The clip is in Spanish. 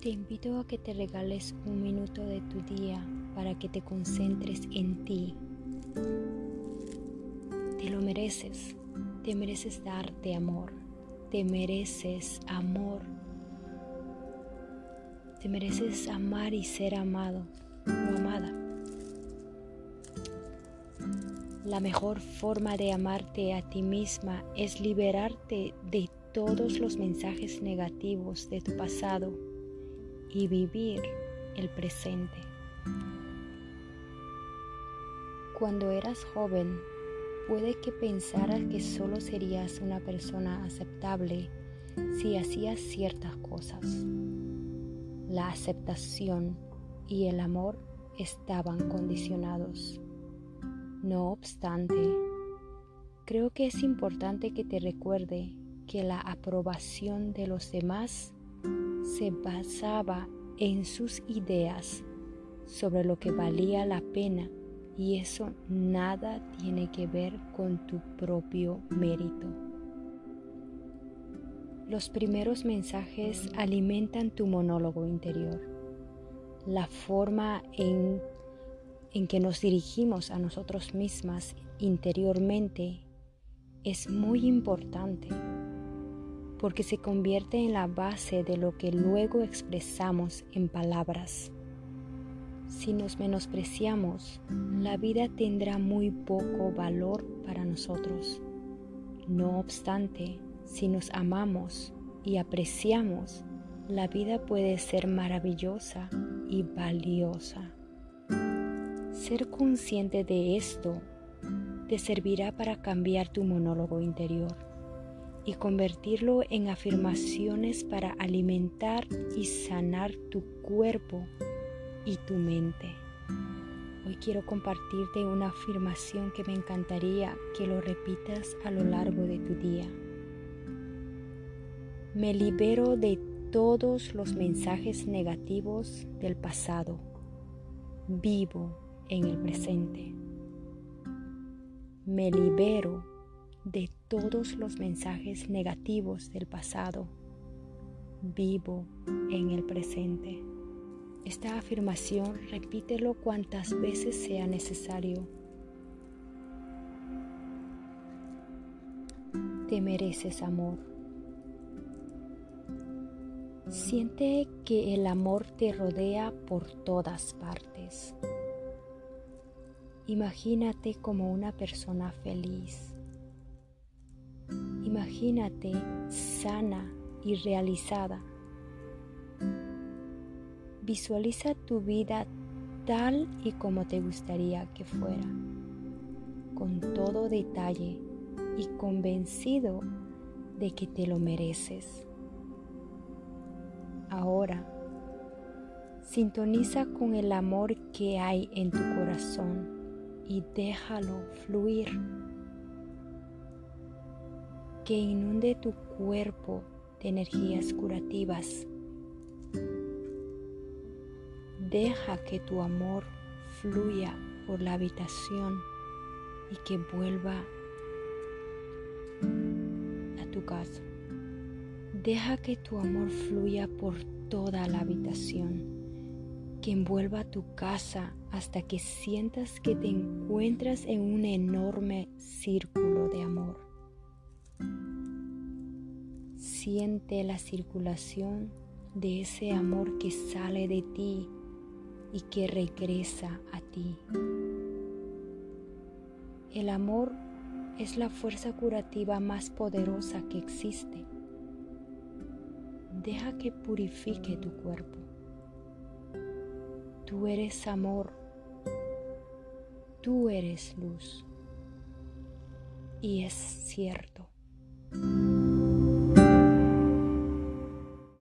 te invito a que te regales un minuto de tu día para que te concentres en ti. Te lo mereces, te mereces darte amor, te mereces amor, te mereces amar y ser amado o amada. La mejor forma de amarte a ti misma es liberarte de todos los mensajes negativos de tu pasado y vivir el presente. Cuando eras joven, puede que pensaras que solo serías una persona aceptable si hacías ciertas cosas. La aceptación y el amor estaban condicionados. No obstante, creo que es importante que te recuerde que la aprobación de los demás se basaba en sus ideas sobre lo que valía la pena y eso nada tiene que ver con tu propio mérito. Los primeros mensajes alimentan tu monólogo interior. La forma en, en que nos dirigimos a nosotros mismas interiormente es muy importante porque se convierte en la base de lo que luego expresamos en palabras. Si nos menospreciamos, la vida tendrá muy poco valor para nosotros. No obstante, si nos amamos y apreciamos, la vida puede ser maravillosa y valiosa. Ser consciente de esto te servirá para cambiar tu monólogo interior y convertirlo en afirmaciones para alimentar y sanar tu cuerpo y tu mente. Hoy quiero compartirte una afirmación que me encantaría que lo repitas a lo largo de tu día. Me libero de todos los mensajes negativos del pasado. Vivo en el presente. Me libero de todos los mensajes negativos del pasado. Vivo en el presente. Esta afirmación repítelo cuantas veces sea necesario. Te mereces amor. Siente que el amor te rodea por todas partes. Imagínate como una persona feliz Imagínate sana y realizada. Visualiza tu vida tal y como te gustaría que fuera, con todo detalle y convencido de que te lo mereces. Ahora, sintoniza con el amor que hay en tu corazón y déjalo fluir que inunde tu cuerpo de energías curativas. Deja que tu amor fluya por la habitación y que vuelva a tu casa. Deja que tu amor fluya por toda la habitación, que envuelva tu casa hasta que sientas que te encuentras en un enorme círculo de amor. Siente la circulación de ese amor que sale de ti y que regresa a ti. El amor es la fuerza curativa más poderosa que existe. Deja que purifique tu cuerpo. Tú eres amor. Tú eres luz. Y es cierto.